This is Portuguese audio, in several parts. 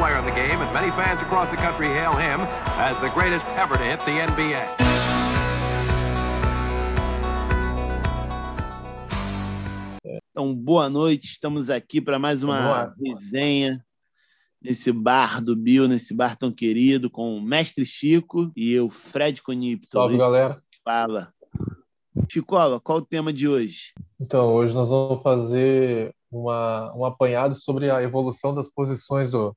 player in the game, and many fans across the country hail him as the greatest ever to hit the NBA. Então, boa noite, estamos aqui para mais uma resenha nesse bar do Bill, nesse bar tão querido, com o Mestre Chico e eu, Fred Conipto. Salve, galera. Fala. Chicola, qual o tema de hoje? Então, hoje nós vamos fazer uma, um apanhado sobre a evolução das posições do,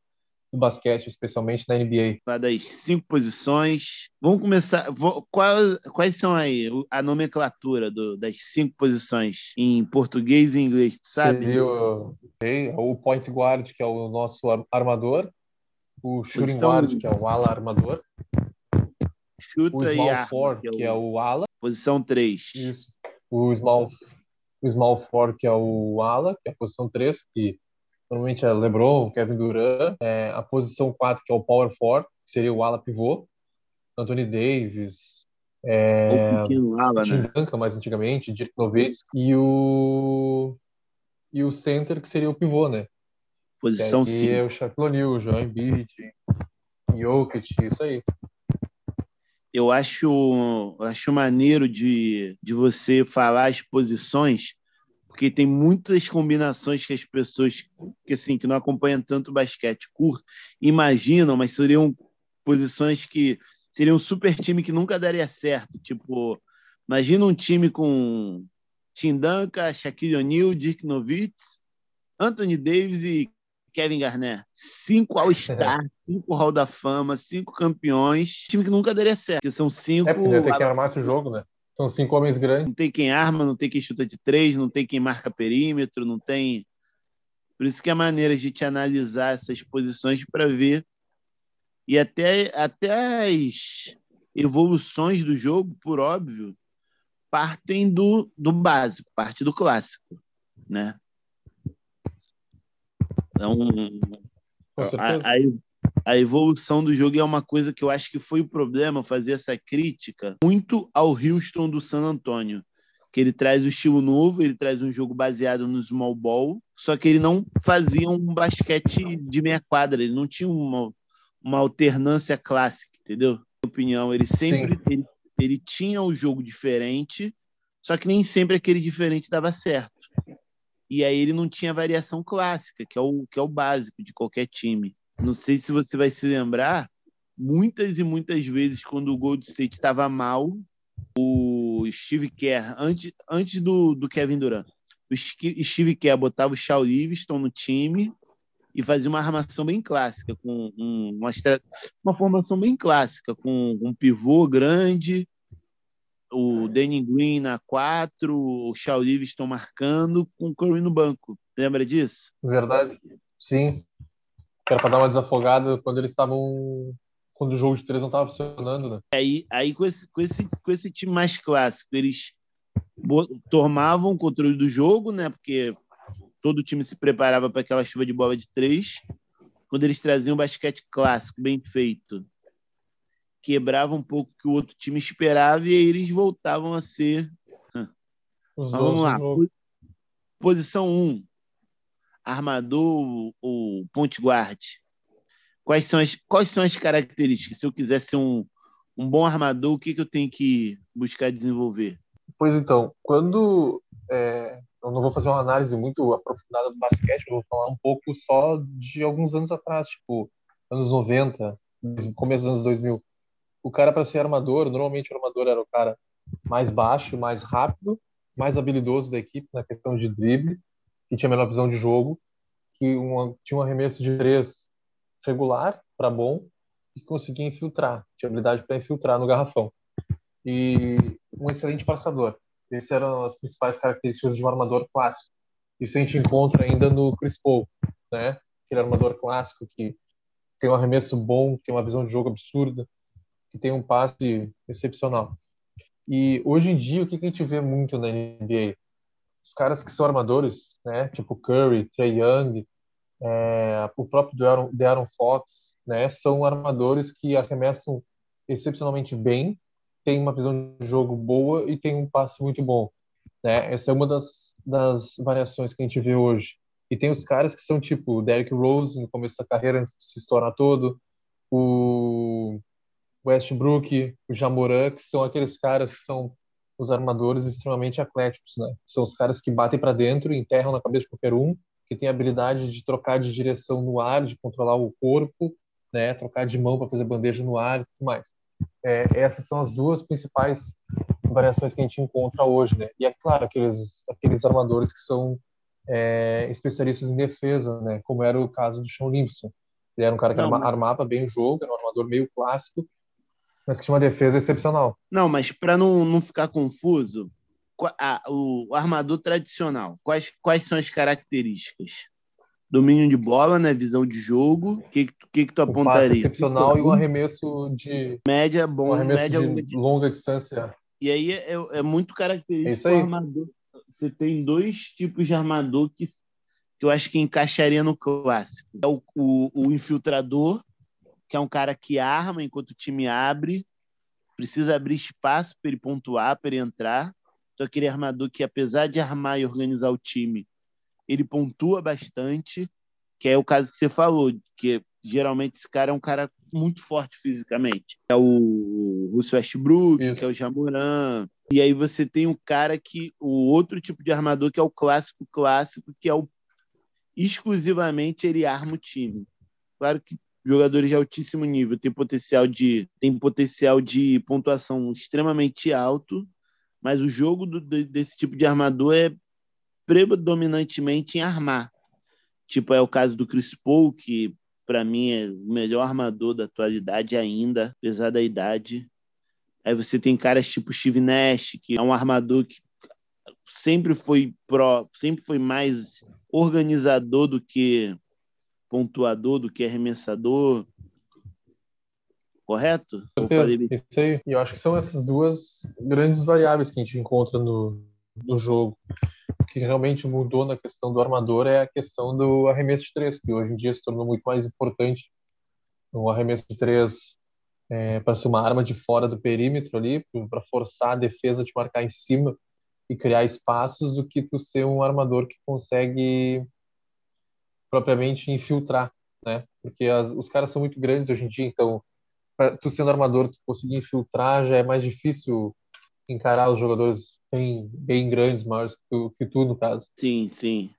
do basquete, especialmente na NBA. Das cinco posições. Vamos começar. Vou, quais, quais são aí a nomenclatura do, das cinco posições em português e inglês, tu sabe? Seria o, o point guard, que é o nosso armador, o shooting Posição... guard, que é o ala armador, Chuta o small e four, que, é o... que é o ala. Posição 3. Isso. O small, o small four, que é o ala, que é a posição 3, que normalmente é LeBron, Kevin Durant. É, a posição 4, que é o power four, que seria o ala pivô. Anthony Davis. É, o pequeno ala, né? Duncan, mais antigamente, Dirk Nowitzki. E o, e o center, que seria o pivô, né? Posição 5. E é o Shaquille O'Neal, o João Embiid, Jokic, isso aí eu acho, acho maneiro de, de você falar as posições, porque tem muitas combinações que as pessoas que assim que não acompanham tanto o basquete curto imaginam, mas seriam posições que seriam um super time que nunca daria certo. Tipo, imagina um time com Tim Duncan, Shaquille O'Neal, Dirk Nowitzki, Anthony Davis e Kevin Garnett. Cinco All-Star, cinco Hall da Fama, cinco campeões. Time que nunca daria certo. Que são cinco. É, porque tem que armar esse jogo, né? São cinco homens grandes. Não tem quem arma, não tem quem chuta de três, não tem quem marca perímetro, não tem. Por isso que é maneira de te analisar essas posições para ver. E até, até as evoluções do jogo, por óbvio, partem do, do básico, parte do clássico, né? Então, a, a, a, evolução do jogo é uma coisa que eu acho que foi o problema fazer essa crítica muito ao Houston do San Antonio. Que ele traz o estilo novo, ele traz um jogo baseado no small ball, só que ele não fazia um basquete de meia quadra, ele não tinha uma, uma alternância clássica, entendeu? Na minha opinião, ele sempre ele, ele tinha um jogo diferente, só que nem sempre aquele diferente dava certo. E aí ele não tinha variação clássica, que é o, que é o básico de qualquer time. Não sei se você vai se lembrar, muitas e muitas vezes, quando o Gold State estava mal, o Steve Kerr, antes, antes do, do Kevin Durant, o Steve Kerr botava o Shaw Livingston no time e fazia uma armação bem clássica, com um, uma, uma formação bem clássica, com um pivô grande, o Danny Green na 4, o Shaw Livingston marcando, com o Curry no banco. Lembra disso? Verdade. Sim. Era para dar uma desafogada quando eles estavam. Quando o jogo de três não estava funcionando, né? Aí, aí com, esse, com, esse, com esse time mais clássico, eles tomavam o controle do jogo, né? Porque todo time se preparava para aquela chuva de bola de três. Quando eles traziam um basquete clássico, bem feito, quebrava um pouco o que o outro time esperava e aí eles voltavam a ser. Mas vamos lá. Posição 1. Um. Armador ou ponte guard. Quais são, as, quais são as características? Se eu quiser ser um, um bom armador, o que, que eu tenho que buscar desenvolver? Pois então, quando. É, eu não vou fazer uma análise muito aprofundada do basquete, eu vou falar um pouco só de alguns anos atrás, tipo, anos 90, começo dos anos 2000 o cara para ser armador, normalmente o armador era o cara mais baixo, mais rápido, mais habilidoso da equipe na questão de drible, que tinha melhor visão de jogo, que uma, tinha um arremesso de três regular para bom e conseguia infiltrar, tinha habilidade para infiltrar no garrafão. E um excelente passador. Essas eram as principais características de um armador clássico. Isso a gente encontra ainda no Chris Paul, né? Aquele armador clássico que tem um arremesso bom, tem uma visão de jogo absurda, que tem um passe excepcional. E hoje em dia, o que a gente vê muito na NBA? Os caras que são armadores, né? Tipo Curry, Trey Young, é, o próprio De'Aaron Fox, né? São armadores que arremessam excepcionalmente bem, têm uma visão de jogo boa e têm um passe muito bom. Né? Essa é uma das, das variações que a gente vê hoje. E tem os caras que são tipo o Derrick Rose no começo da carreira, antes de se estourar todo, o Westbrook, o Jamoran, que são aqueles caras que são os armadores extremamente atléticos, né? São os caras que batem para dentro, enterram na cabeça de qualquer um, que tem a habilidade de trocar de direção no ar, de controlar o corpo, né? Trocar de mão para fazer bandeja no ar e tudo mais. É, essas são as duas principais variações que a gente encontra hoje, né? E é claro, aqueles, aqueles armadores que são é, especialistas em defesa, né? Como era o caso do Sean Livingston. Ele era um cara que Não, armava bem o jogo, era um armador meio clássico, mas que tinha uma defesa excepcional. Não, mas para não, não ficar confuso, a, o, armador tradicional, quais, quais são as características? Domínio de bola, né? Visão de jogo. O que, que, que tu apontaria? Um excepcional e um arremesso de. Média, bom, um arremesso média de longa, de... longa distância. E aí é, é muito característico é armador. Você tem dois tipos de armador que, que eu acho que encaixaria no clássico. É o, o, o infiltrador, que é um cara que arma enquanto o time abre, precisa abrir espaço para ele pontuar, para ele entrar. Então, aquele armador que, apesar de armar e organizar o time, ele pontua bastante, que é o caso que você falou, que geralmente esse cara é um cara muito forte fisicamente. É o Russell Westbrook, Isso. que é o Jamoran. E aí você tem o cara que. O outro tipo de armador que é o clássico clássico, que é o exclusivamente ele arma o time. Claro que jogadores de altíssimo nível, tem potencial de, tem potencial de pontuação extremamente alto, mas o jogo do, desse tipo de armador é predominantemente em armar. Tipo, é o caso do Chris Paul, que para mim é o melhor armador da atualidade ainda, apesar da idade. Aí você tem caras tipo Steve Nash, que é um armador que sempre foi pró, sempre foi mais organizador do que pontuador do que arremessador. Correto? Isso aí. E eu acho que são essas duas grandes variáveis que a gente encontra no, no jogo. O que realmente mudou na questão do armador é a questão do arremesso de três, que hoje em dia se tornou muito mais importante. O arremesso de três é, para ser uma arma de fora do perímetro ali, para forçar a defesa de marcar em cima e criar espaços, do que tu ser um armador que consegue propriamente infiltrar, né? Porque as, os caras são muito grandes hoje em dia, então pra, tu sendo armador, tu conseguir infiltrar já é mais difícil encarar os jogadores bem, bem grandes, maiores que tu, que tu, no caso. Sim, sim.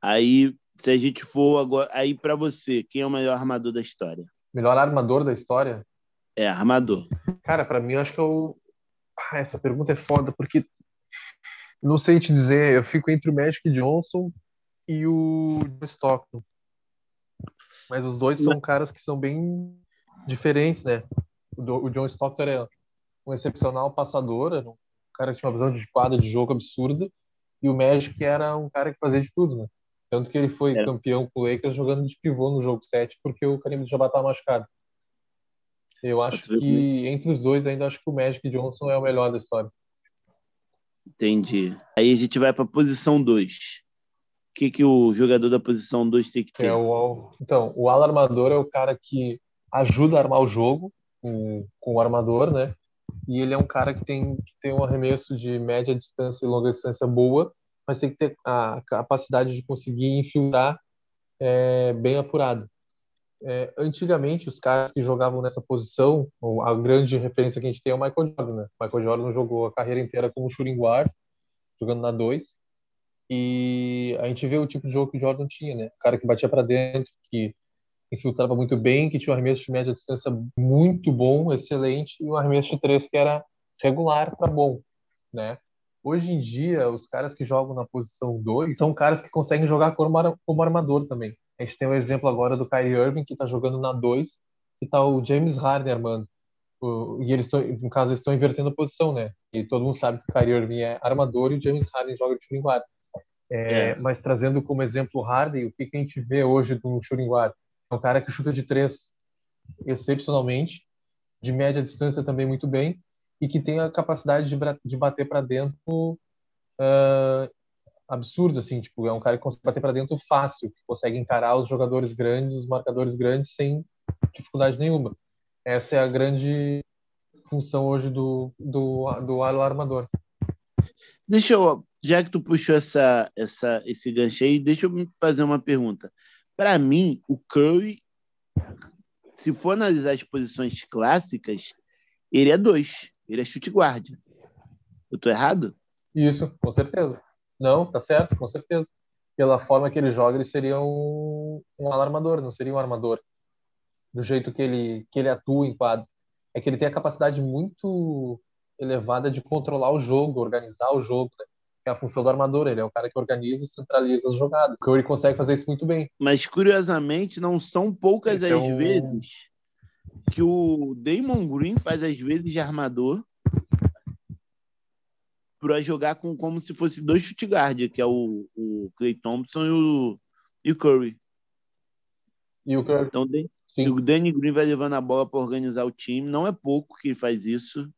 Aí, se a gente for agora, aí para você, quem é o melhor armador da história? Melhor armador da história? É, armador. Cara, para mim eu acho que eu ah, essa pergunta é foda porque não sei te dizer, eu fico entre o Magic Johnson e o Stockton. Mas os dois são caras que são bem diferentes, né? O, John Stockton era um excepcional passador, era um cara que tinha uma visão de quadra de jogo absurda, e o Magic era um cara que fazia de tudo, né? Tanto que ele foi é. campeão com o Lakers jogando de pivô no jogo 7, porque o Karim já estava machucado. Eu acho que entre os dois ainda acho que o Magic Johnson é o melhor da história. Entendi. Aí a gente vai para a posição 2 que, que o jogador da posição 2 tem que ter? É o, então, o alarmador é o cara que ajuda a armar o jogo com, com o armador, né? E ele é um cara que tem, que tem um arremesso de média distância e longa distância boa, mas tem que ter a capacidade de conseguir infiltrar é, bem apurado. É, antigamente, os caras que jogavam nessa posição, a grande referência que a gente tem é o Michael Jordan. Né? Michael Jordan jogou a carreira inteira como shooting guard, jogando na 2, e a gente vê o tipo de jogo que o Jordan tinha, né? O cara que batia para dentro, que infiltrava muito bem, que tinha um arremesso de média distância muito bom, excelente, e um arremesso de três que era regular para bom, né? Hoje em dia, os caras que jogam na posição 2 são caras que conseguem jogar como, armador também. A gente tem o um exemplo agora do Kyrie Irving, que está jogando na 2, e tá o James Harden armando. E eles estão, no caso, estão invertendo a posição, né? E todo mundo sabe que o Kyrie Irving é armador e o James Harden joga de guard. É, é. Mas trazendo como exemplo o Harden, o que, que a gente vê hoje do shooting guard? É um cara que chuta de três excepcionalmente, de média distância também muito bem, e que tem a capacidade de, de bater para dentro uh, absurdo, assim, tipo, é um cara que consegue bater para dentro fácil, que consegue encarar os jogadores grandes, os marcadores grandes sem dificuldade nenhuma. Essa é a grande função hoje do, do, do armador. Deixa eu, já que tu puxou essa, essa, esse gancho aí, deixa eu fazer uma pergunta. Para mim, o Curry, se for analisar as posições clássicas, ele é dois. Ele é chute guarda. Eu tô errado? Isso, com certeza. Não, tá certo, com certeza. Pela forma que ele joga, ele seria um, um alarmador, não seria um armador. Do jeito que ele, que ele atua em quadro. É que ele tem a capacidade muito elevada de controlar o jogo, organizar o jogo, né? É a função do armador. Ele é o cara que organiza e centraliza as jogadas. O Curry consegue fazer isso muito bem. Mas, curiosamente, não são poucas Esse as vezes que o Damon Green faz, às vezes, de armador para jogar com como se fosse dois chute guard, que é o, o Clay Thompson e o, e o Curry. E o Curry. Então, o Danny Green vai levando a bola para organizar o time. Não é pouco que ele faz isso.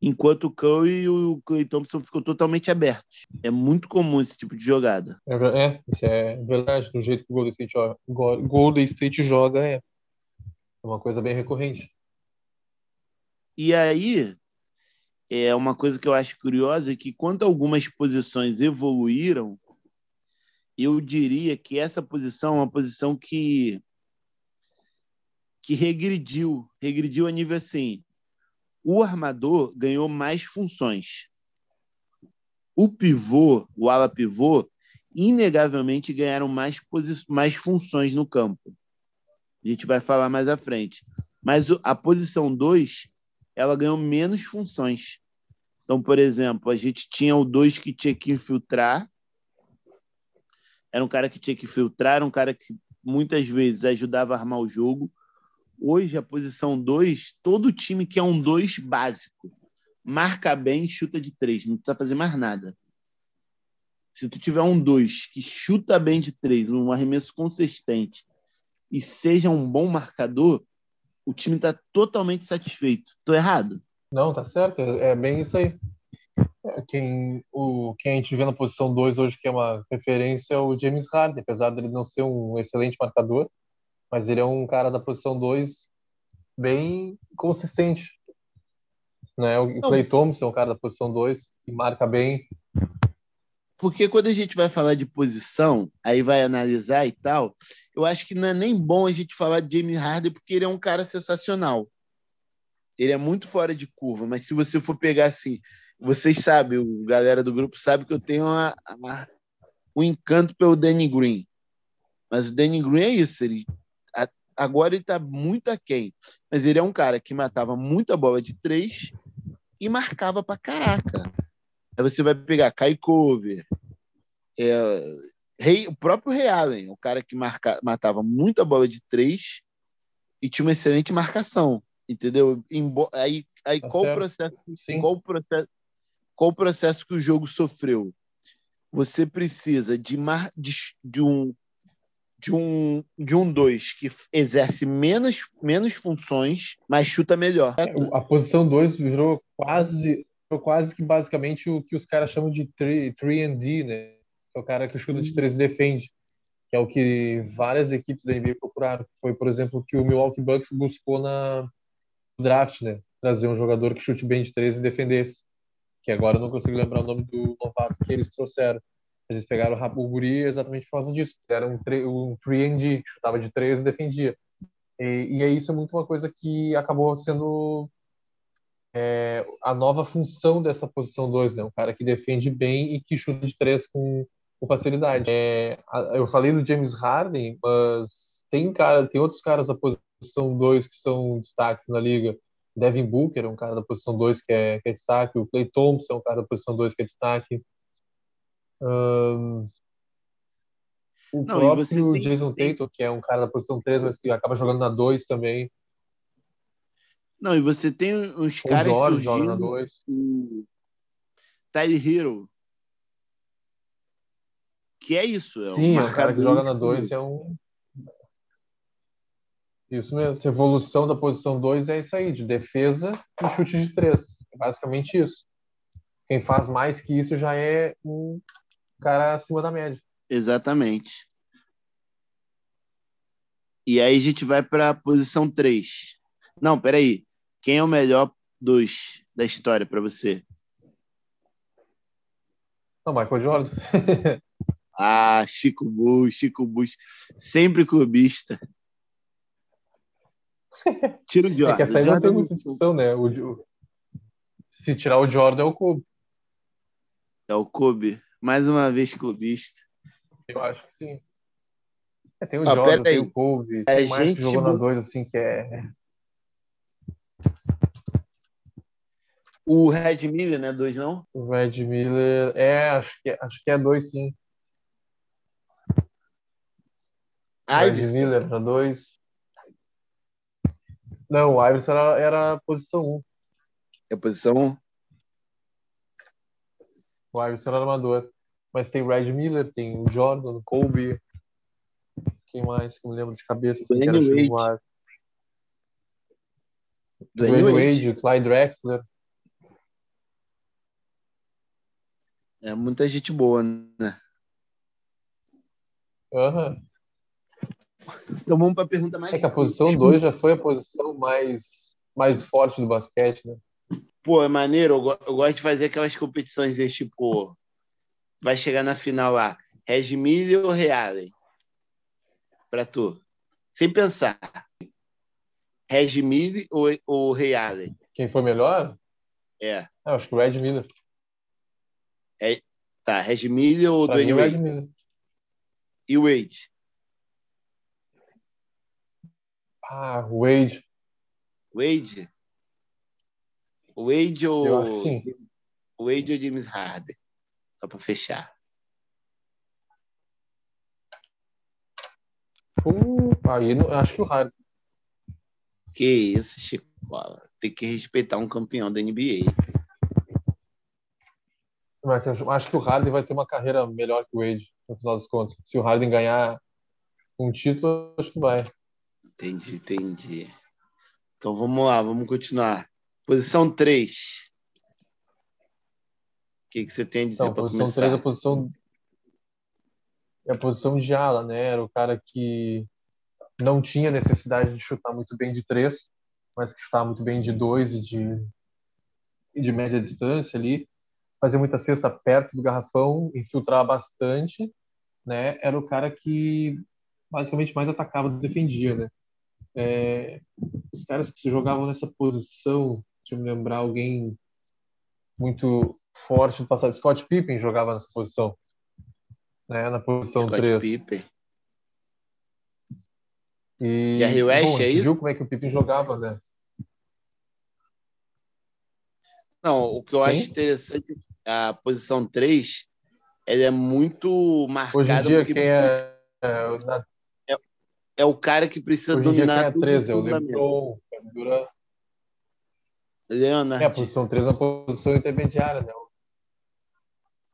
Enquanto o Curry e o Clay Thompson ficam totalmente abertos. É muito comum esse tipo de jogada. É, é isso é verdade. Do jeito que o Golden State joga, Golden State joga é. É uma coisa bem recorrente. E aí, é uma coisa que eu acho curiosa é que quando algumas posições evoluíram, eu diria que essa posição é uma posição que que regrediu, regrediu a nível assim. O armador ganhou mais funções. O pivô, o ala pivô, inegavelmente ganharam mais, mais funções no campo. A gente vai falar mais à frente. Mas a posição 2, ela ganhou menos funções. Então, por exemplo, a gente tinha o 2 que tinha que infiltrar. Era um cara que tinha que filtrar, era um cara que muitas vezes ajudava a armar o jogo. Hoje, a posição 2, todo time que é um 2 básico. Marca bem, chuta de 3, não precisa fazer mais nada. Se tu tiver um 2 que chuta bem de 3, um arremesso consistente, e seja um bom marcador, o time está totalmente satisfeito. Estou errado? Não, tá certo. É, é bem isso aí. É, quem, o, quem a gente vê na posição 2 hoje, que é uma referência, é o James Harden, apesar dele não ser um excelente marcador, mas ele é um cara da posição 2 bem consistente. Né? O Clay Thompson é um cara da posição 2 que marca bem, porque quando a gente vai falar de posição, aí vai analisar e tal, eu acho que não é nem bom a gente falar de James Harden porque ele é um cara sensacional. Ele é muito fora de curva, mas se você for pegar assim, vocês sabem, o galera do grupo sabe que eu tenho uma, uma, um encanto pelo Danny Green. Mas o Danny Green é isso, ele agora ele está muito aquém, mas ele é um cara que matava muita bola de três e marcava pra caraca. Aí você vai pegar Kai Cover, é, o próprio Ray Allen, o cara que marca, matava muita bola de três e tinha uma excelente marcação, entendeu? aí aí tá qual, o processo, qual, o processo, qual o processo que o jogo sofreu? Você precisa de, mar, de, de um de um de um dois que exerce menos, menos funções, mas chuta melhor. É, a posição 2 virou quase quase que basicamente o que os caras chamam de 3D, né? É o cara que chuta de 3 e defende, que é o que várias equipes da NBA procuraram. Foi, por exemplo, o que o Milwaukee Bucks buscou na draft, né? Trazer um jogador que chute bem de 3 e defendesse. Que agora eu não consigo lembrar o nome do novato que eles trouxeram. Eles pegaram o Guri exatamente por causa disso. Era um, um 3D, que chutava de 3 e defendia. E, e é isso é muito uma coisa que acabou sendo é, a nova função dessa posição 2, né? Um cara que defende bem e que chuta de três com, com facilidade. É, eu falei do James Harden, mas tem, cara, tem outros caras da posição 2 que são destaques na liga. Devin Booker é um cara da posição 2 que é, que é destaque. O Clay Thompson é um cara da posição 2 que é destaque. Um, o Não, próprio Jason Tatum, que é um cara da posição 3, mas que acaba jogando na 2 também. Não, e você tem uns o caras Jorge, surgindo. Dois. O Tyler Hero. Que é isso. É Sim, um é o cara que joga na 2 é um. Isso mesmo. Essa evolução da posição 2 é isso aí, de defesa e chute de 3. É basicamente isso. Quem faz mais que isso já é um cara acima da média. Exatamente. E aí a gente vai para a posição 3. Não, peraí. Quem é o melhor dos da história para você? Não, Michael Jordan. ah, Chico Bush, Chico Bush. Sempre clubista. Tira o Jordan. É que essa aí não tem muita discussão, né? O, o, se tirar o Jordan, é o Kobe. É o Kobe. Mais uma vez clubista. Eu acho que sim. É, tem o ah, Jordan, tem o Kobe, tem é mais gente... jogadores assim que é. O Red Miller, né? Dois, não? O Red Miller, é, acho que, é, acho que é dois, sim. O Red Miller era dois. Não, o Iverson era, era a posição 1. Um. É a posição 1? Um? O Iverson era armador. Mas tem o Red Miller, tem o Jordan, o Kobe. Quem mais que me lembro de cabeça? Assim, Dwayne Wade. Wade. Dwayne Wade, o Clyde Drexler. É muita gente boa, né? Uhum. Então vamos para a pergunta mais. É que a posição 2 já foi a posição mais, mais forte do basquete, né? Pô, é maneiro. Eu, eu gosto de fazer aquelas competições de tipo. Vai chegar na final lá. Reg Miller ou Reale? Pra tu. Sem pensar. Reg Miller ou, ou Reale? Quem foi melhor? É. Ah, acho que o Red Miller. É, tá, Reg Miller ou Dwayne Wade? Miller. E o Wade? Ah, Wade. Wade? Wade ou. Eu acho sim. Wade ou James Harden? Só para fechar. Uh, aí não, acho que o Harden. Que isso, Chico. Tem que respeitar um campeão da NBA. Acho que o Harden vai ter uma carreira melhor que o Wade, no final das contas. Se o Harden ganhar um título, acho que vai. Entendi, entendi. Então vamos lá, vamos continuar. Posição 3. O que, que você tem a dizer então, para começar? Posição 3 é a posição, é a posição de ala, né? Era o cara que não tinha necessidade de chutar muito bem de três, mas que chutava muito bem de dois e de, e de média distância ali. Fazia muita cesta perto do garrafão, infiltrava bastante, né? Era o cara que basicamente mais atacava do que defendia, né? É, os caras que se jogavam nessa posição, deixa eu me lembrar alguém muito forte do passado, Scott Pippen jogava nessa posição, né, na posição Scott 3. Pippen. E, Jerry West, bom, é isso? viu como é que o Pippen jogava, né? Não, o que eu Quem? acho interessante, a posição 3, ela é muito marcada. Hoje em dia, quem é, é na é o cara que precisa Hoje dominar é 13, é o LeBron, Durant. Leonard. É, a posição 3 é uma posição intermediária, né?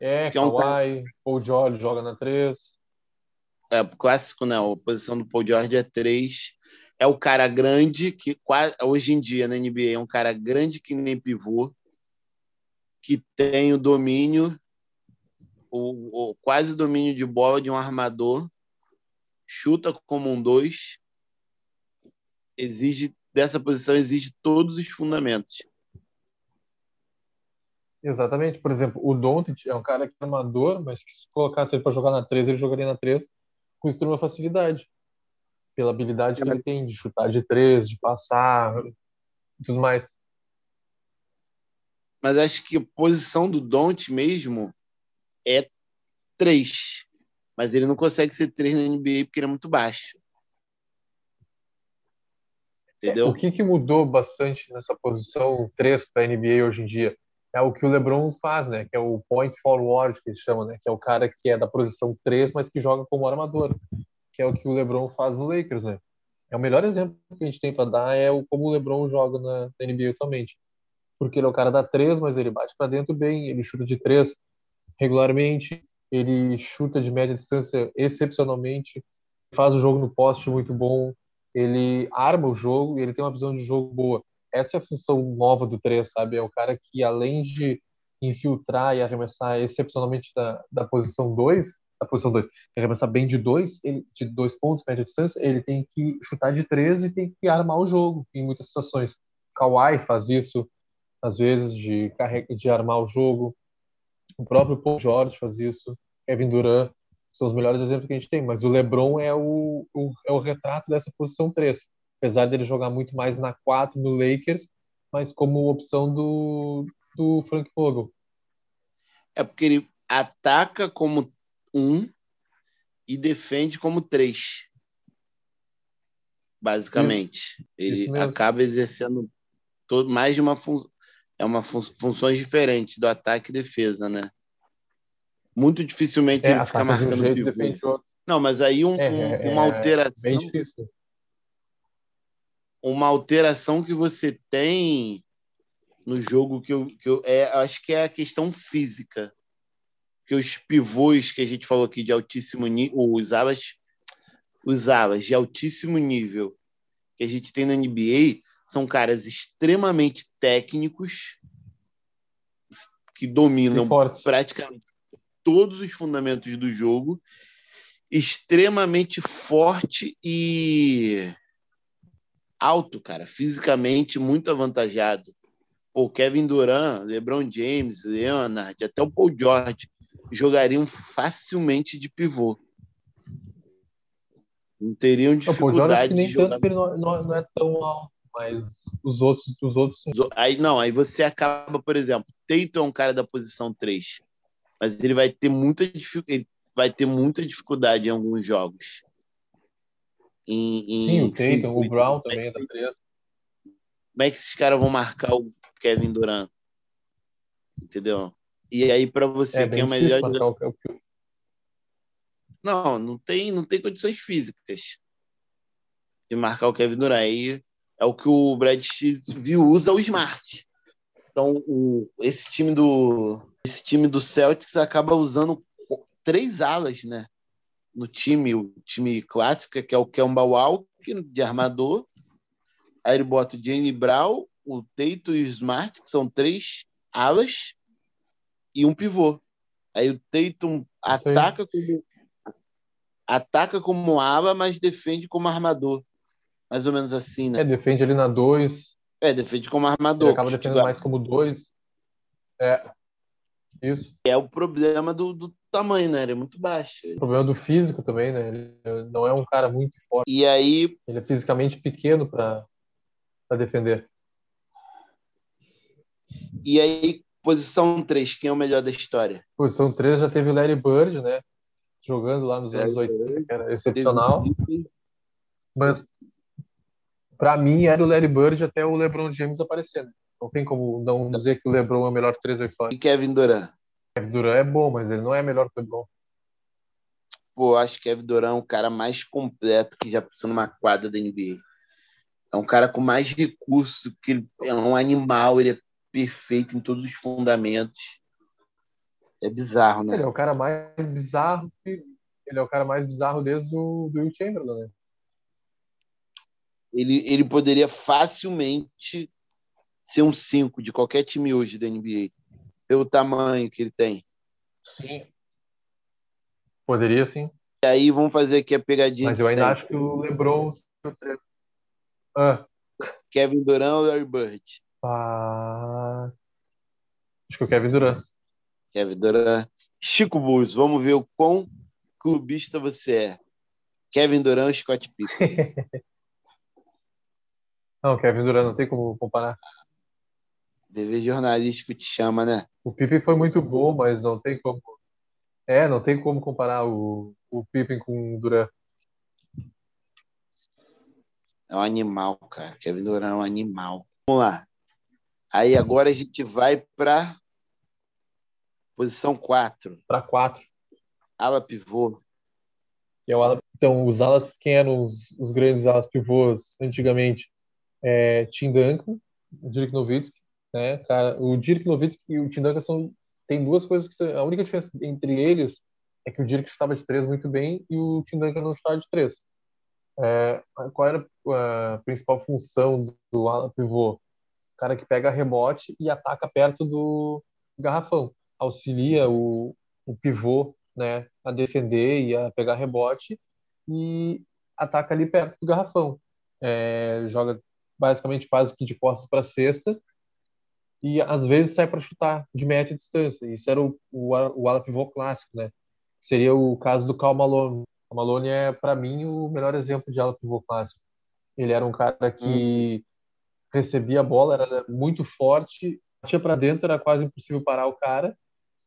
É, que Kawhi, é um cara... Paul George joga na 3. É, clássico, né? A posição do Paul George é 3. É o cara grande, que hoje em dia na NBA é um cara grande que nem pivô, que tem o domínio, o, o quase domínio de bola de um armador, chuta como um dois, exige dessa posição exige todos os fundamentos. Exatamente. Por exemplo, o Doncic é um cara que é amador, mas que se colocasse ele para jogar na 3, ele jogaria na 3 com extrema facilidade. Pela habilidade que ele tem de chutar de 3, de passar e tudo mais. Mas acho que a posição do Don't mesmo é 3 mas ele não consegue ser 3 na NBA porque ele é muito baixo. Entendeu? O que, que mudou bastante nessa posição 3 para a NBA hoje em dia? É o que o LeBron faz, né? Que é o point forward, que eles chamam, né? Que é o cara que é da posição 3, mas que joga como armador. Que é o que o LeBron faz no Lakers, né? É o melhor exemplo que a gente tem para dar é o como o LeBron joga na, na NBA atualmente. Porque ele é o cara da 3, mas ele bate para dentro bem, ele chuta de 3 regularmente, ele chuta de média distância excepcionalmente, faz o jogo no poste muito bom, ele arma o jogo e ele tem uma visão de jogo boa. Essa é a função nova do 3, sabe? É o cara que, além de infiltrar e arremessar excepcionalmente da, da posição 2, da posição 2, arremessar bem de dois, ele, de dois pontos, média distância, ele tem que chutar de 3 e tem que armar o jogo em muitas situações. Kawhi faz isso, às vezes, de, de armar o jogo. O próprio Paul George faz isso, Kevin Durant, são os melhores exemplos que a gente tem, mas o LeBron é o, o é o retrato dessa posição 3. Apesar dele jogar muito mais na 4 no Lakers, mas como opção do, do Frank Vogel. É porque ele ataca como um e defende como três. Basicamente. Isso. Ele Isso acaba exercendo todo, mais de uma função. É uma fun funções diferentes do ataque e defesa, né? Muito dificilmente é, ele fica marcando um jeito, Não, mas aí um, é, um, é, uma é alteração. Bem difícil. Uma alteração que você tem no jogo que eu, que eu é, acho que é a questão física. Que os pivôs que a gente falou aqui de altíssimo nível, os alas, os alas de altíssimo nível que a gente tem na NBA são caras extremamente técnicos que dominam praticamente todos os fundamentos do jogo, extremamente forte e alto, cara, fisicamente muito avantajado o Kevin Durant, LeBron James, Leonard, até o Paul George jogariam facilmente de pivô. Não teriam dificuldade o nem de jogar. Tanto ele não, não, é tão alto, mas os outros, os outros sim. Aí não, aí você acaba, por exemplo, Tatum é um cara da posição 3, mas ele vai ter muita ele vai ter muita dificuldade em alguns jogos. Em, em, sim, o Tatum, o Brown também é da 3. Como é que esses caras vão marcar o Kevin Durant. Entendeu? E aí, para você, é, quem é o melhor. Jogador... Não, não tem, não tem condições físicas de marcar o Kevin Durant. Aí é o que o Brad viu usa o Smart. Então, o, esse time do esse time do Celtics acaba usando três alas, né? No time, o time clássico, que é o Kemba Walker, de armador. Aí ele bota o Jane Brown, o Teito e o Smart, que são três alas, e um pivô. Aí o Tatum ataca como, ataca como ala, mas defende como armador. Mais ou menos assim, né? É, defende ali na 2. É, defende como armador. Ele acaba defendendo mais como 2. É. Isso. É o problema do, do tamanho, né? Ele é muito baixo. O problema do físico também, né? Ele não é um cara muito forte. E aí. Ele é fisicamente pequeno para defender. E aí, posição 3, quem é o melhor da história? Posição 3 já teve o Larry Bird, né? Jogando lá nos Larry anos 80, que era excepcional. Mas para mim era o Larry Bird até o LeBron James aparecer. Né? Não tem como não dizer que o LeBron é o melhor 3 da história. E Kevin Durant? Kevin Durant é bom, mas ele não é melhor que o LeBron. Pô, acho que Kevin Durant é o cara mais completo que já passou numa quadra da NBA. É um cara com mais recursos, que ele é um animal, ele é perfeito em todos os fundamentos. É bizarro, né? Ele é o cara mais bizarro. Ele é o cara mais bizarro desde o do Will Chamberlain, né? Ele, ele poderia facilmente ser um 5 de qualquer time hoje da NBA, pelo tamanho que ele tem. Sim. Poderia sim. E aí vamos fazer aqui a pegadinha. Mas eu ainda acho que o LeBron. Ah. Kevin Durant ou Larry Bird? Ah, acho que o Kevin Durant. Kevin Durant. Chico Bulls, vamos ver o quão clubista você é. Kevin Durant ou Scott Pippen? não, Kevin Durant não tem como comparar. Dever jornalístico te chama, né? O Pippen foi muito bom, mas não tem como. É, não tem como comparar o, o Pippen com o Durant. É um animal, cara. Kevin Durant é um animal. Vamos lá. Aí agora a gente vai para posição 4. Para 4. Ala pivô. É ala... Então, os alas, quem eram os, os grandes alas pivôs antigamente? É, Tim Duncan, Dirk Nowitzki. Né? Cara, o Dirk Nowitzki e o Tim Duncan são, tem duas coisas que... A única diferença entre eles é que o Dirk estava de três muito bem e o Tim Duncan não estava de três. É, qual era a principal função do ala pivô? cara que pega rebote e ataca perto do garrafão. Auxilia o, o pivô né, a defender e a pegar rebote e ataca ali perto do garrafão. É, joga basicamente quase que de costas para cesta e às vezes sai para chutar de média distância. Isso era o, o, o ala pivô clássico, né? Seria o caso do Cal Malone. O Malone é, para mim, o melhor exemplo de ala pivô clássico. Ele era um cara que hum. recebia a bola, era muito forte, batia para dentro, era quase impossível parar o cara,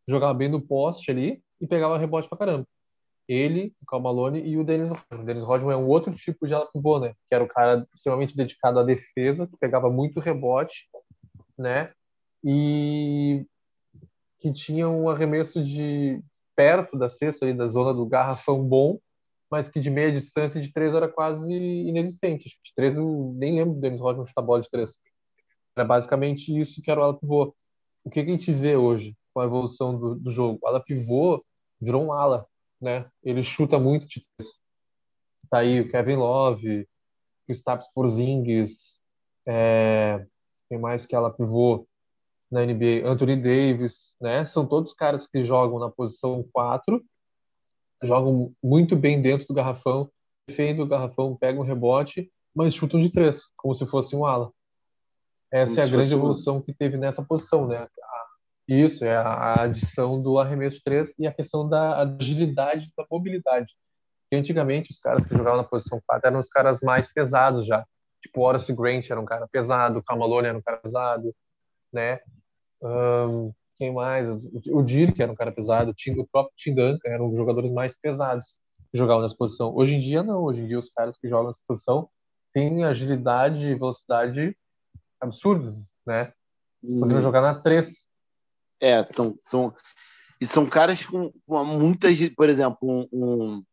jogava bem no poste ali e pegava rebote para caramba. Ele, o Cal Malone e o Dennis Rodman. O Dennis Rodman é um outro tipo de ala pivô, né? Que era o cara extremamente dedicado à defesa, que pegava muito rebote, né? E que tinha um arremesso de perto da cesta ali, da zona do garrafão bom, mas que de meia distância de três era quase inexistente. De três eu nem lembro do Dennis Rodman chutar bola de três. Era basicamente isso que era o ala pivô. O que, que a gente vê hoje com a evolução do, do jogo? O ala pivô virou um ala, né? Ele chuta muito de três. Tá aí o Kevin Love, o Staps Porzingis, é... tem mais que ela pivô na NBA, Anthony Davis, né? São todos caras que jogam na posição 4, jogam muito bem dentro do garrafão, defendem o garrafão, pegam o rebote, mas chutam de três, como se fosse um ala. Essa como é a grande evolução um... que teve nessa posição, né? Isso, é a adição do arremesso 3 e a questão da agilidade, da mobilidade. Porque antigamente, os caras que jogavam na posição 4 eram os caras mais pesados já. Tipo, Horace Grant era um cara pesado, Camalone era um cara pesado, né? Um, quem mais? O Dirk era um cara pesado, o próprio Tim Duncan eram os jogadores mais pesados que jogavam nessa posição. Hoje em dia, não. Hoje em dia, os caras que jogam nessa posição têm agilidade e velocidade absurdas, né? Eles poderiam jogar na 3. É, são, são, e são caras com, com muita, por exemplo, um, um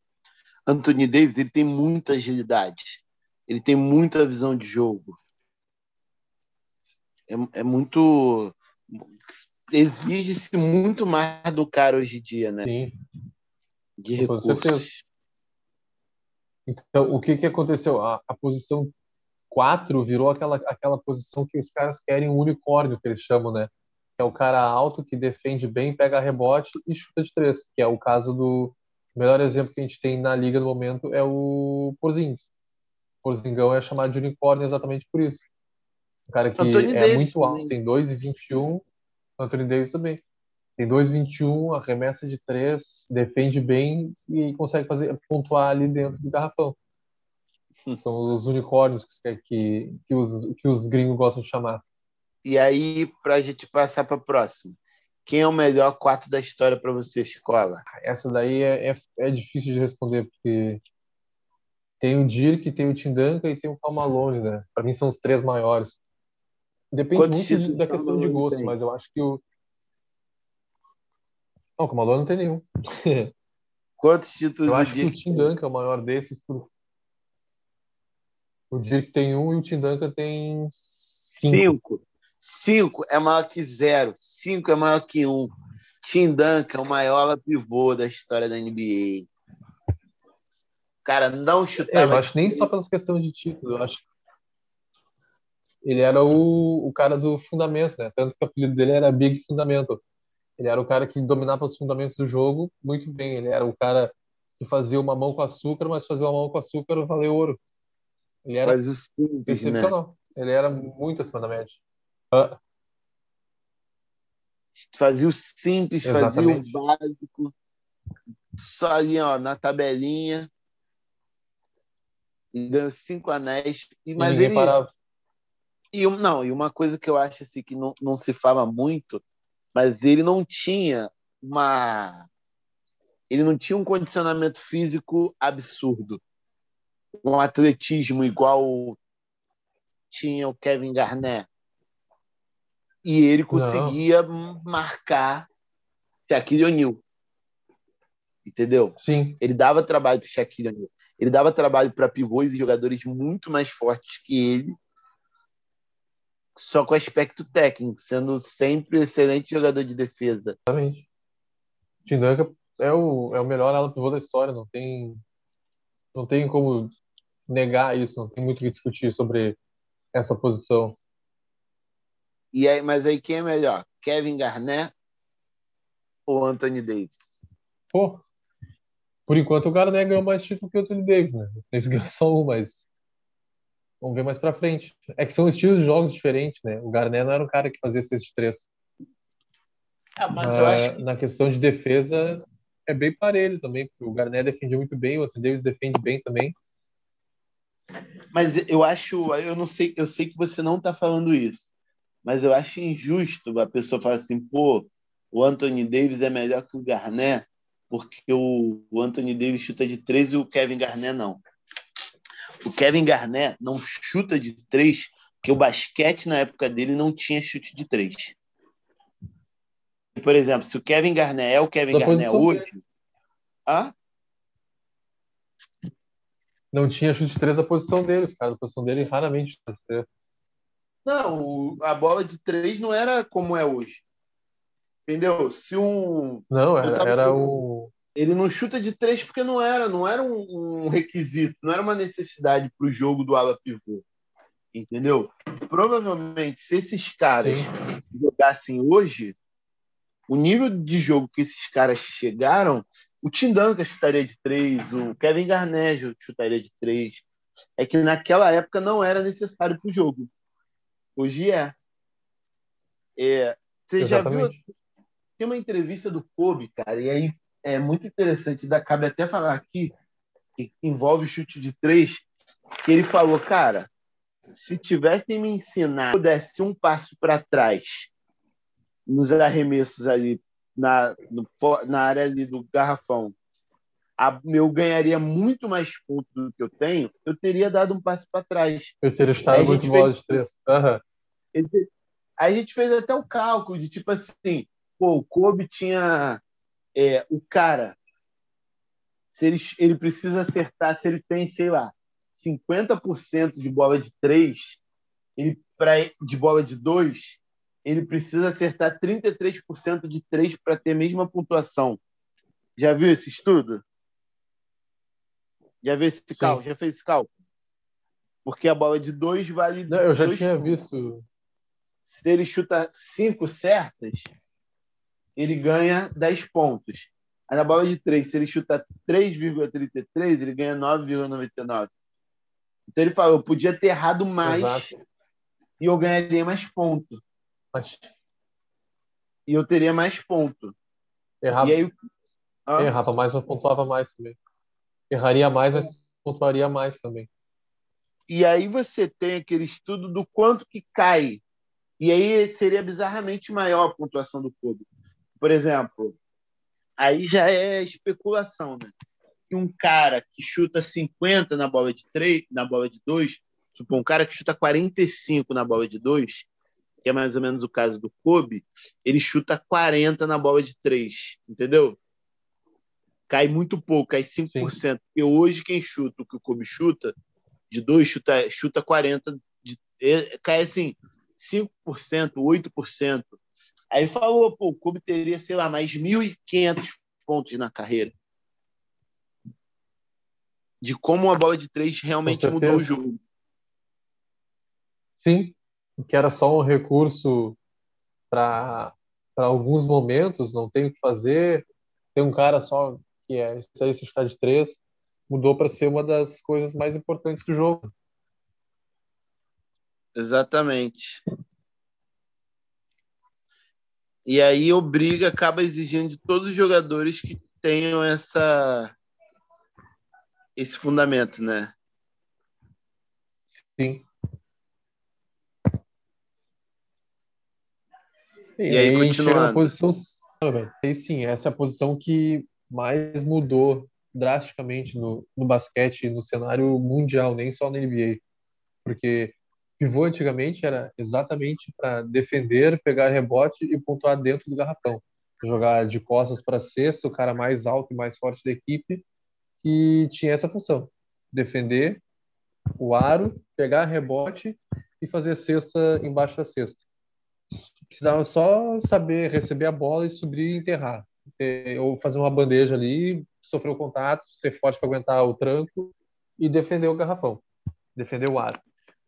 Anthony Davis, ele tem muita agilidade, ele tem muita visão de jogo. É, é muito exige-se muito mais do cara hoje em dia, né? Sim. De recursos. Então, o que, que aconteceu? A, a posição 4 virou aquela, aquela posição que os caras querem um unicórnio, que eles chamam, né? Que é o cara alto que defende bem, pega rebote e chuta de três, que é o caso do o melhor exemplo que a gente tem na liga no momento é o Porzingis. O Porzingão é chamado de unicórnio exatamente por isso. Um cara que Anthony é Davis, muito alto, também. tem 2,21 Anthony Davis também. Tem 2,21, arremessa de 3, defende bem e consegue fazer pontuar ali dentro do garrafão. Hum. São os unicórnios que, que, que, os, que os gringos gostam de chamar. E aí, para a gente passar para a próxima, quem é o melhor quarto da história para você, escola? Essa daí é, é, é, difícil de responder, porque tem o Dirk, tem o Tim Duncan e tem o Cal Malone, né? Para mim são os três maiores. Depende Quantos muito da questão de gosto, tem? mas eu acho que o. Não, o Camalone não tem nenhum. Quantos títulos Eu acho que o Tim Duncan é o maior desses. Por... O Dirk tem um e o Tim Duncan tem cinco. Cinco. Cinco é maior que zero. Cinco é maior que um. Tim Duncan é o maior pivô da história da NBA. Cara, não chutava. É, eu acho nem só pelas questões de título. Eu acho ele era o, o cara do fundamento, né? Tanto que o apelido dele era Big Fundamento. Ele era o cara que dominava os fundamentos do jogo muito bem. Ele era o cara que fazia uma mão com açúcar, mas fazia uma mão com açúcar valeu ouro. Ele era simples, né? excepcional. Né? Ele era muito acima da média. Ah. Fazia o simples, Exatamente. fazia o básico, só ali ó, na tabelinha. E ganhou cinco anéis. E, mas ele, parava. E, não, e uma coisa que eu acho assim, que não, não se fala muito, mas ele não tinha uma. Ele não tinha um condicionamento físico absurdo. Um atletismo igual tinha o Kevin Garnett. E ele conseguia não. marcar Shaquille O'Neal. Entendeu? Sim. Ele dava trabalho para Shaquille O'Neal. Ele dava trabalho para pivôs e jogadores muito mais fortes que ele só com aspecto técnico, sendo sempre excelente jogador de defesa. Exatamente. Tim Duncan é o, é o melhor ala pivô da história, não tem, não tem como negar isso, não tem muito o que discutir sobre essa posição. E aí, mas aí quem é melhor? Kevin Garnett ou Anthony Davis? Pô, por enquanto o Garnett ganhou mais título que o Anthony Davis, né? Eles ganham só um, mas Vamos ver mais para frente. É que são estilos de jogos diferentes, né? O Garnet não era um cara que fazia esses três. Ah, mas eu acho que... Na questão de defesa, é bem parelho também, porque o Garnet defende muito bem, o Anthony Davis defende bem também. Mas eu acho, eu não sei, eu sei que você não está falando isso, mas eu acho injusto a pessoa falar assim, pô, o Anthony Davis é melhor que o Garnet, porque o, o Anthony Davis chuta de três e o Kevin Garnett não. O Kevin Garnett não chuta de três, porque o basquete na época dele não tinha chute de três. Por exemplo, se o Kevin Garnett é o Kevin Garnett hoje. Hã? Não tinha chute de três da posição deles, cara. A posição dele raramente Não, a bola de três não era como é hoje. Entendeu? Se um. Não, era, era o. Ele não chuta de três porque não era, não era um, um requisito, não era uma necessidade para o jogo do ala pivô. Entendeu? Provavelmente, se esses caras Sim. jogassem hoje, o nível de jogo que esses caras chegaram, o Tim Duncan chutaria de três, o Kevin Garnett chutaria de três. É que naquela época não era necessário para o jogo. Hoje é. é você Exatamente. já viu tem uma entrevista do Kobe, cara, e aí é muito interessante, da cabe até falar aqui, que envolve chute de três, que ele falou, cara, se tivessem me ensinado, desse um passo para trás nos arremessos ali na, no, na área ali do garrafão, a, eu ganharia muito mais pontos do que eu tenho, eu teria dado um passo para trás. Eu teria estado muito bola de três. Uhum. Aí a gente fez até o cálculo de tipo assim, pô, o Kobe tinha é, o cara, se ele, ele precisa acertar, se ele tem, sei lá, 50% de bola de três, ele pra, de bola de dois, ele precisa acertar 33% de três para ter a mesma pontuação. Já viu esse estudo? Já viu esse cálculo? Já fez esse cálculo? Porque a bola de dois vale. Não, eu já dois tinha pontos. visto. Se ele chuta cinco certas, ele ganha 10 pontos. Aí na bola de 3, se ele chuta 3,33, ele ganha 9,99. Então ele falou, eu podia ter errado mais Exato. e eu ganharia mais pontos. Mas... E eu teria mais pontos. Errava, e aí, ah, errava mais, mas pontuava mais também. Erraria mais, mas pontuaria mais também. E aí você tem aquele estudo do quanto que cai. E aí seria bizarramente maior a pontuação do clube. Por exemplo, aí já é especulação, né? Que um cara que chuta 50 na bola de 3, na bola de 2, supor, um cara que chuta 45 na bola de 2, que é mais ou menos o caso do Kobe, ele chuta 40 na bola de 3, entendeu? Cai muito pouco, cai 5%. Sim. Porque hoje quem chuta o que o Kobe chuta, de 2 chuta, chuta 40, de, é, cai assim, 5%, 8%. Aí falou, pô, o Kobe teria, sei lá, mais 1.500 pontos na carreira. De como a bola de três realmente mudou o jogo. Sim, que era só um recurso para alguns momentos, não tem o que fazer. Tem um cara só que é especialista de três, mudou para ser uma das coisas mais importantes do jogo. Exatamente. E aí obriga, acaba exigindo de todos os jogadores que tenham essa esse fundamento, né? Sim. E, e aí, continuando. Posição... E sim, essa é a posição que mais mudou drasticamente no, no basquete, no cenário mundial, nem só na NBA. Porque pivô antigamente era exatamente para defender, pegar rebote e pontuar dentro do garrafão. Jogar de costas para cesta, o cara mais alto e mais forte da equipe, que tinha essa função: defender o aro, pegar rebote e fazer cesta embaixo da cesta. Precisava só saber receber a bola e subir e enterrar. Ou fazer uma bandeja ali, sofrer o contato, ser forte para aguentar o tranco e defender o garrafão, defender o aro.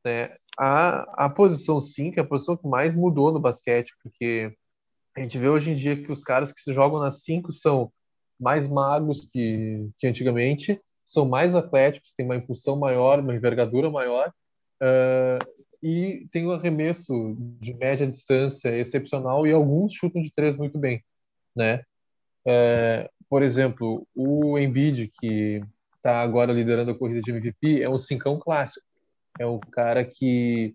Né? A, a posição 5 é a posição que mais mudou no basquete, porque a gente vê hoje em dia que os caras que se jogam nas 5 são mais magros que, que antigamente, são mais atléticos, têm uma impulsão maior, uma envergadura maior, Uh, e tem um arremesso de média distância excepcional e alguns chutam de três muito bem, né? É, por exemplo, o Embiid, que está agora liderando a corrida de MVP, é um cincão clássico. É um cara que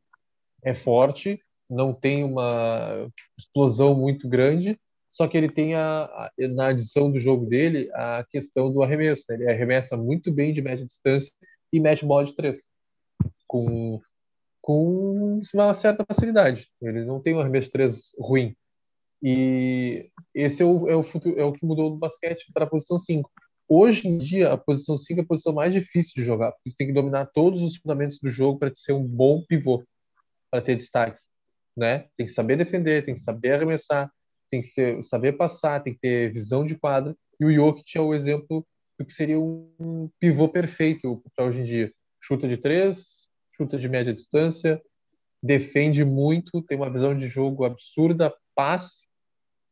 é forte, não tem uma explosão muito grande, só que ele tem a, a, na adição do jogo dele a questão do arremesso. Né? Ele arremessa muito bem de média distância e mete bola de três, com, com uma certa facilidade. Ele não tem um arremesso de três ruim. E esse é o, é o, futuro, é o que mudou do basquete para a posição 5. Hoje em dia, a posição 5 é a posição mais difícil de jogar, porque tem que dominar todos os fundamentos do jogo para ser um bom pivô, para ter destaque. Né? Tem que saber defender, tem que saber arremessar, tem que ser, saber passar, tem que ter visão de quadra. E o Jokic é o exemplo do que seria um pivô perfeito para hoje em dia. Chuta de três, chuta de média distância, defende muito, tem uma visão de jogo absurda, passe,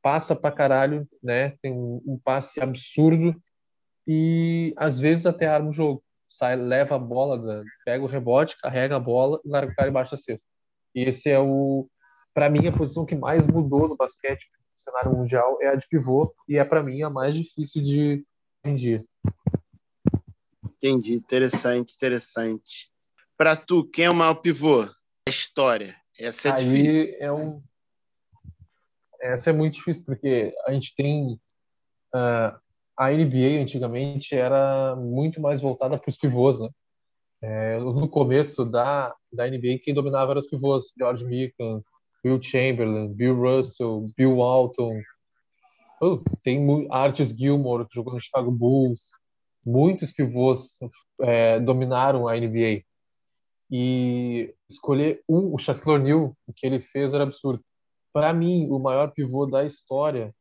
passa para caralho, né? Tem um, um, passe absurdo e às vezes até arma o jogo. Sai, leva a bola, pega o rebote, carrega a bola e larga o cara embaixo da cesta. E esse é o, para mim, a posição que mais mudou no basquete no cenário mundial é a de pivô e é para mim a mais difícil de dia. Entendi, interessante, interessante. Para tu, quem é o maior pivô? A história. Essa é Aí difícil. É um... Essa é muito difícil, porque a gente tem. Uh, a NBA antigamente era muito mais voltada para os pivôs, né? É, no começo da, da NBA, quem dominava eram os pivôs. George Mikan, Bill Chamberlain, Bill Russell, Bill Walton. Oh, tem Artis Gilmore, que jogou no Chicago Bulls. Muitos pivôs é, dominaram a NBA. E escolher um, o Shaquille O'Neal, o que ele fez era absurdo. Para mim, o maior pivô da história,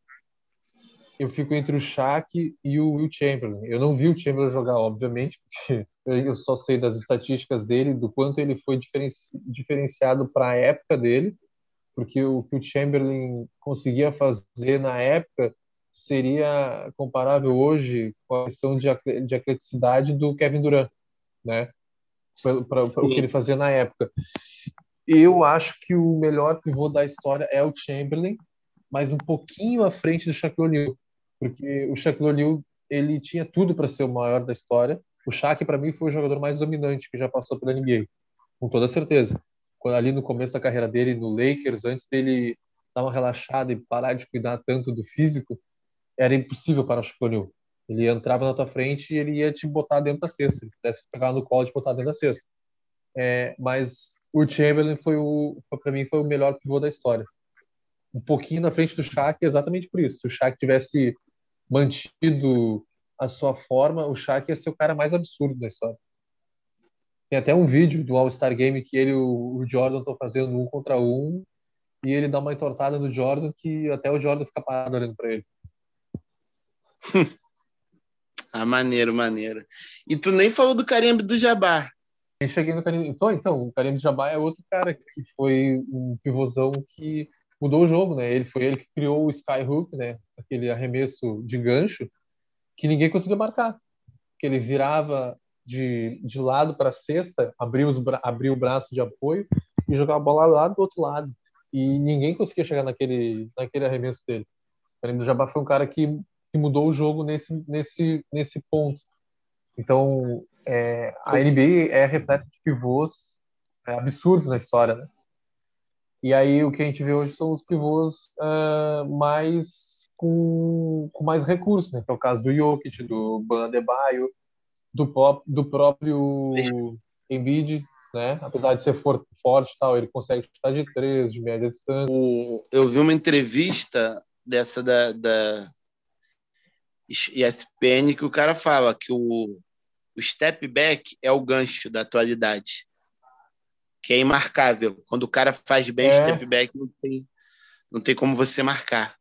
eu fico entre o Shaq e o Will Chamberlain. Eu não vi o Chamberlain jogar, obviamente, porque eu só sei das estatísticas dele, do quanto ele foi diferenci diferenciado para a época dele porque o que o Chamberlain conseguia fazer na época seria comparável hoje com a questão de, de atleticidade do Kevin Durant, né? Para o que ele fazia na época. Eu acho que o melhor pivô da história é o Chamberlain, mas um pouquinho à frente do Shaquille O'Neal, porque o Shaquille O'Neal ele tinha tudo para ser o maior da história. O Shaq para mim foi o jogador mais dominante que já passou pela NBA, com toda certeza ali no começo da carreira dele no Lakers, antes dele dar uma relaxada e parar de cuidar tanto do físico, era impossível para o Shaquille Ele entrava na tua frente e ele ia te botar dentro da cesta. Ele pudesse pegar no colo e te botar dentro da cesta. É, mas o Chamberlain foi o, para mim, foi o melhor pivô da história. Um pouquinho na frente do Shaq, exatamente por isso. Se o Shaq tivesse mantido a sua forma, o Shaq ia ser o cara mais absurdo da história. Tem até um vídeo do All-Star Game que ele e o Jordan estão fazendo um contra um e ele dá uma entortada no Jordan que até o Jordan fica parado olhando para ele. ah, maneiro, maneiro. E tu nem falou do Carimbe do Jabá. Eu cheguei no Carimbe. Então, então, o do Jabá é outro cara que foi um pivôzão que mudou o jogo, né? Ele foi ele que criou o skyhook, né? Aquele arremesso de gancho que ninguém conseguia marcar. Que ele virava de, de lado para a cesta, abrir, os, abrir o braço de apoio e jogar a bola lá do outro lado. E ninguém conseguia chegar naquele, naquele arremesso dele. O Karim Jabbar foi um cara que, que mudou o jogo nesse, nesse, nesse ponto. Então, é, a NBA é repleta de pivôs é, absurdos na história, né? E aí o que a gente vê hoje são os pivôs uh, mais com, com mais recursos, né? Que é o caso do Jokic, do Ban Adebayo, do, pop, do próprio Embiid, né? Apesar de ser for, forte tal, ele consegue chutar de três, de média distância. Eu vi uma entrevista dessa da, da ESPN que o cara fala que o, o step back é o gancho da atualidade, que é imarcável. Quando o cara faz bem é. o step back, não tem, não tem como você marcar.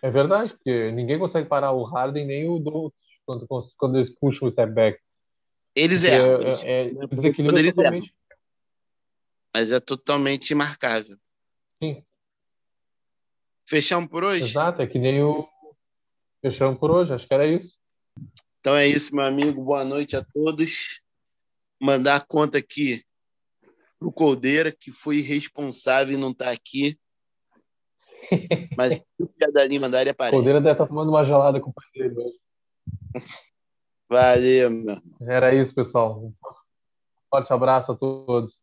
É verdade, porque ninguém consegue parar o Harden nem o quando, quando eles puxam o step back. Eles erram. É, é, é, desequilíbrio totalmente. Erram. Mas é totalmente imarcável. Sim. Fechamos por hoje? Exato, é que nem o. Fechamos por hoje, acho que era isso. Então é isso, meu amigo. Boa noite a todos. Mandar a conta aqui para o Coldeira, que foi responsável e não está aqui. Mas o que da Lima da área aparece. Coldeira deve estar tá tomando uma gelada com o pai dele hoje. Valeu, meu. Era isso, pessoal. Um forte abraço a todos.